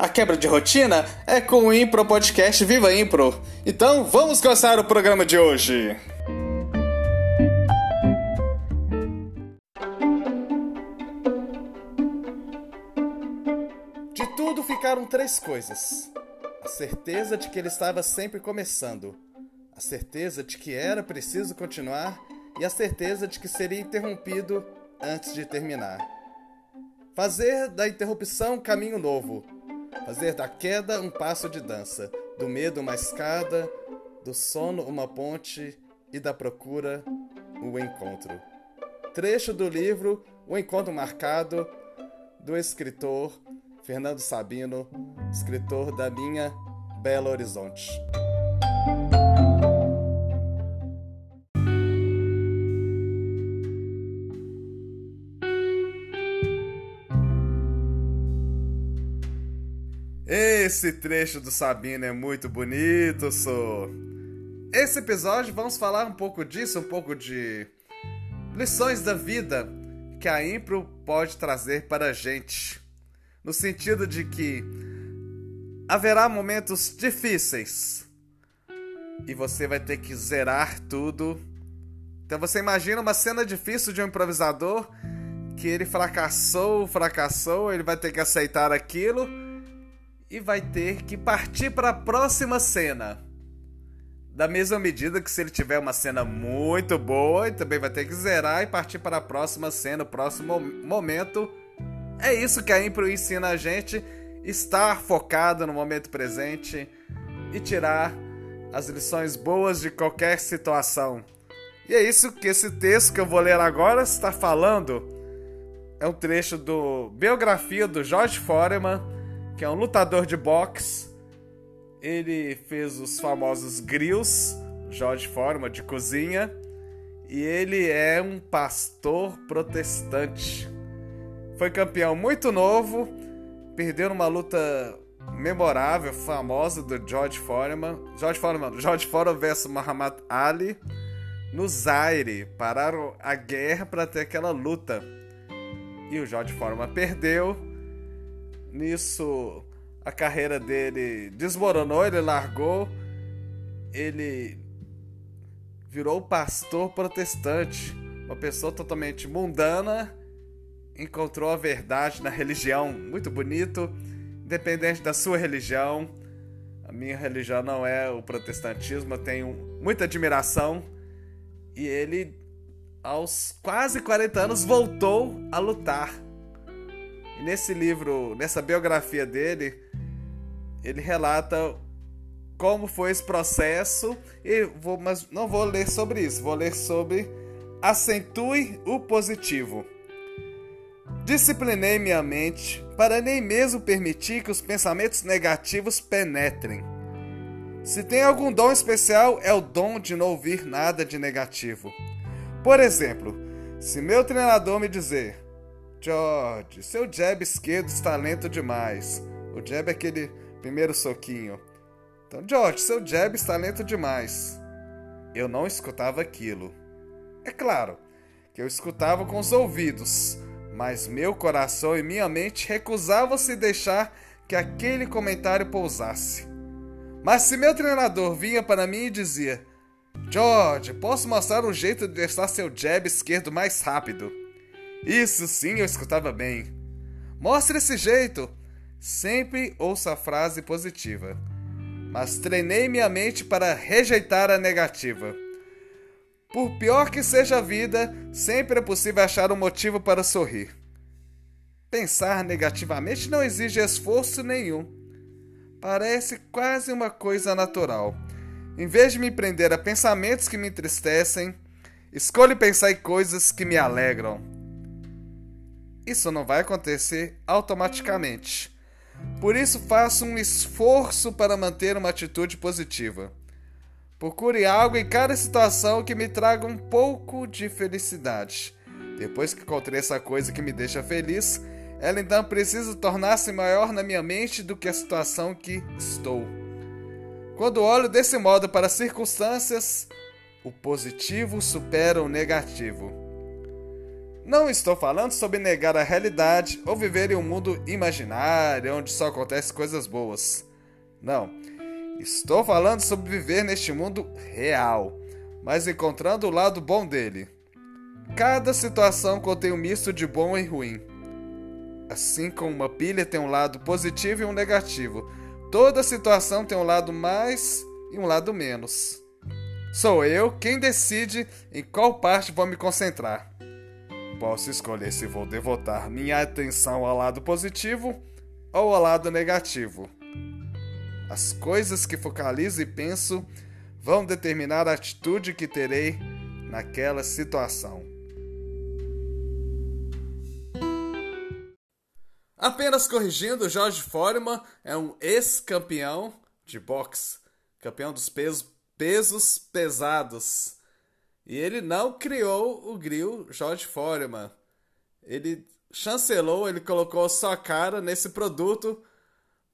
A quebra de rotina é com o Impro Podcast Viva Impro. Então vamos começar o programa de hoje. De tudo ficaram três coisas: a certeza de que ele estava sempre começando, a certeza de que era preciso continuar e a certeza de que seria interrompido antes de terminar. Fazer da interrupção caminho novo Fazer da queda um passo de dança, do medo uma escada, do sono uma ponte e da procura o encontro. Trecho do livro O Encontro Marcado, do escritor Fernando Sabino, escritor da minha Belo Horizonte. Esse trecho do Sabino é muito bonito, sou. Esse episódio vamos falar um pouco disso, um pouco de lições da vida que a Impro pode trazer para a gente. No sentido de que haverá momentos difíceis e você vai ter que zerar tudo. Então você imagina uma cena difícil de um improvisador que ele fracassou, fracassou, ele vai ter que aceitar aquilo e vai ter que partir para a próxima cena. Da mesma medida que se ele tiver uma cena muito boa, ele também vai ter que zerar e partir para a próxima cena, o próximo momento. É isso que a Impro ensina a gente, estar focado no momento presente e tirar as lições boas de qualquer situação. E é isso que esse texto que eu vou ler agora está falando. É um trecho do biografia do George Foreman que é um lutador de boxe. Ele fez os famosos grills, George Forma de cozinha, e ele é um pastor protestante. Foi campeão muito novo, perdeu numa luta memorável, famosa do George Foreman. George Foreman, George Foreman versus Muhammad Ali no Zaire. Pararam a guerra para ter aquela luta. E o George Foreman perdeu Nisso, a carreira dele desmoronou, ele largou, ele virou pastor protestante, uma pessoa totalmente mundana, encontrou a verdade na religião, muito bonito, independente da sua religião. A minha religião não é o protestantismo, eu tenho muita admiração. E ele, aos quase 40 anos, voltou a lutar e nesse livro, nessa biografia dele, ele relata como foi esse processo e vou, mas não vou ler sobre isso, vou ler sobre acentue o positivo. Disciplinei minha mente para nem mesmo permitir que os pensamentos negativos penetrem. Se tem algum dom especial, é o dom de não ouvir nada de negativo. Por exemplo, se meu treinador me dizer: George, seu jab esquerdo está lento demais. O jab é aquele primeiro soquinho. Então, George, seu jab está lento demais. Eu não escutava aquilo. É claro que eu escutava com os ouvidos, mas meu coração e minha mente recusavam-se deixar que aquele comentário pousasse. Mas se meu treinador vinha para mim e dizia: George, posso mostrar um jeito de deixar seu jab esquerdo mais rápido? Isso sim eu escutava bem. Mostre esse jeito. Sempre ouço a frase positiva. Mas treinei minha mente para rejeitar a negativa. Por pior que seja a vida, sempre é possível achar um motivo para sorrir. Pensar negativamente não exige esforço nenhum. Parece quase uma coisa natural. Em vez de me prender a pensamentos que me entristecem, escolho pensar em coisas que me alegram. Isso não vai acontecer automaticamente, Por isso, faço um esforço para manter uma atitude positiva. Procure algo em cada situação que me traga um pouco de felicidade. Depois que encontrei essa coisa que me deixa feliz, ela então precisa tornar-se maior na minha mente do que a situação que estou. Quando olho desse modo para as circunstâncias, o positivo supera o negativo. Não estou falando sobre negar a realidade ou viver em um mundo imaginário onde só acontecem coisas boas. Não. Estou falando sobre viver neste mundo real, mas encontrando o lado bom dele. Cada situação contém um misto de bom e ruim. Assim como uma pilha tem um lado positivo e um negativo, toda situação tem um lado mais e um lado menos. Sou eu quem decide em qual parte vou me concentrar. Posso escolher se vou devotar minha atenção ao lado positivo ou ao lado negativo. As coisas que focalizo e penso vão determinar a atitude que terei naquela situação. Apenas corrigindo, Jorge Foreman é um ex-campeão de boxe, campeão dos pesos pesos pesados. E ele não criou o grill George Foreman. Ele chancelou, ele colocou sua cara nesse produto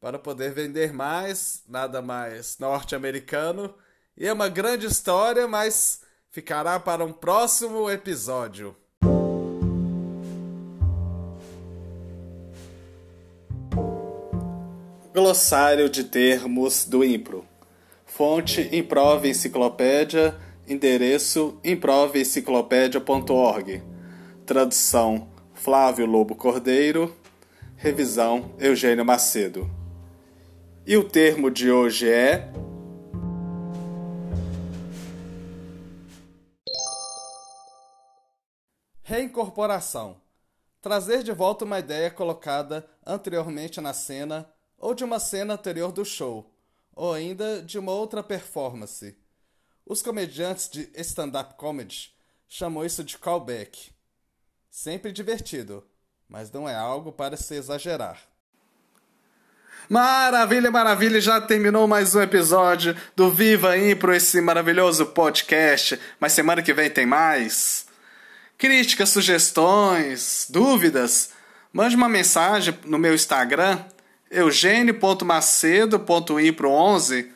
para poder vender mais, nada mais norte-americano. E é uma grande história, mas ficará para um próximo episódio. Glossário de termos do Impro. Fonte Improve Enciclopédia, endereço improveenciclopédia.org. Tradução Flávio Lobo Cordeiro, revisão Eugênio Macedo. E o termo de hoje é Reincorporação. Trazer de volta uma ideia colocada anteriormente na cena ou de uma cena anterior do show ou ainda de uma outra performance. Os comediantes de stand-up comedy chamam isso de callback. Sempre divertido, mas não é algo para se exagerar. Maravilha, maravilha, já terminou mais um episódio do Viva Impro, esse maravilhoso podcast. Mas semana que vem tem mais. Críticas, sugestões, dúvidas? Mande uma mensagem no meu Instagram, eugênio.macedo.impro11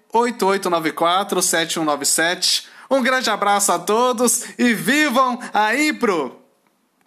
988947197. Um grande abraço a todos e vivam a Impro!